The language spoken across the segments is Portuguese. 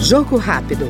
Jogo rápido.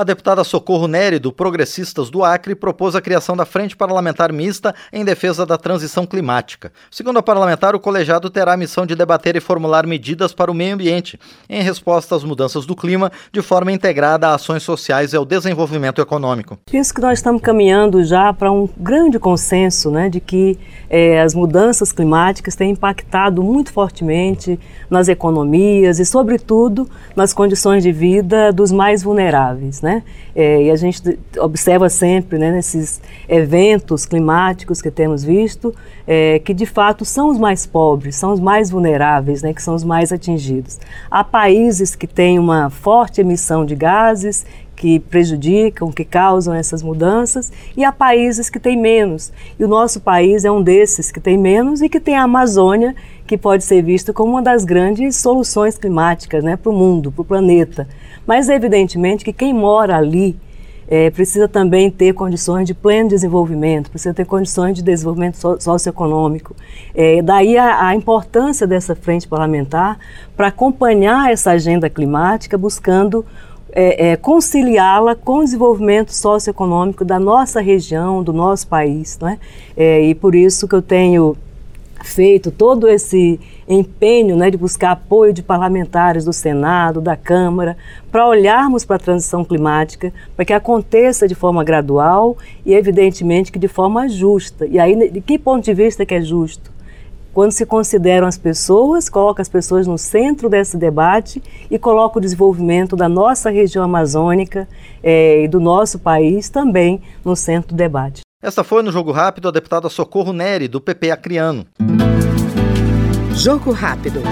A deputada Socorro Nery, do Progressistas do Acre, propôs a criação da Frente Parlamentar Mista em defesa da transição climática. Segundo a parlamentar, o colegiado terá a missão de debater e formular medidas para o meio ambiente, em resposta às mudanças do clima, de forma integrada a ações sociais e ao desenvolvimento econômico. Isso que nós estamos caminhando já para um grande consenso né, de que eh, as mudanças climáticas têm impactado muito fortemente nas economias e, sobretudo, nas condições de vida dos mais vulneráveis. Né? Né? É, e a gente observa sempre, né, nesses eventos climáticos que temos visto, é, que de fato são os mais pobres, são os mais vulneráveis, né, que são os mais atingidos. Há países que têm uma forte emissão de gases que prejudicam, que causam essas mudanças, e há países que têm menos. E o nosso país é um desses que tem menos e que tem a Amazônia, que pode ser visto como uma das grandes soluções climáticas né, para o mundo, para o planeta. Mas, evidentemente, que quem mora ali é, precisa também ter condições de pleno desenvolvimento, precisa ter condições de desenvolvimento socioeconômico. É, daí a, a, importância dessa frente parlamentar para acompanhar essa agenda climática, buscando é, é, conciliá-la com o desenvolvimento socioeconômico da nossa região, do nosso país. Não é? é e por isso que eu tenho feito todo esse empenho né, de buscar apoio de parlamentares do Senado, da Câmara, para olharmos para a transição climática, para que aconteça de forma gradual e, evidentemente, que de forma justa. E aí, de que ponto de vista que é justo? Quando se consideram as pessoas, coloca as pessoas no centro desse debate e coloca o desenvolvimento da nossa região amazônica é, e do nosso país também no centro do debate. Esta foi no Jogo Rápido a deputada Socorro Neri, do PP Acriano. Jogo Rápido.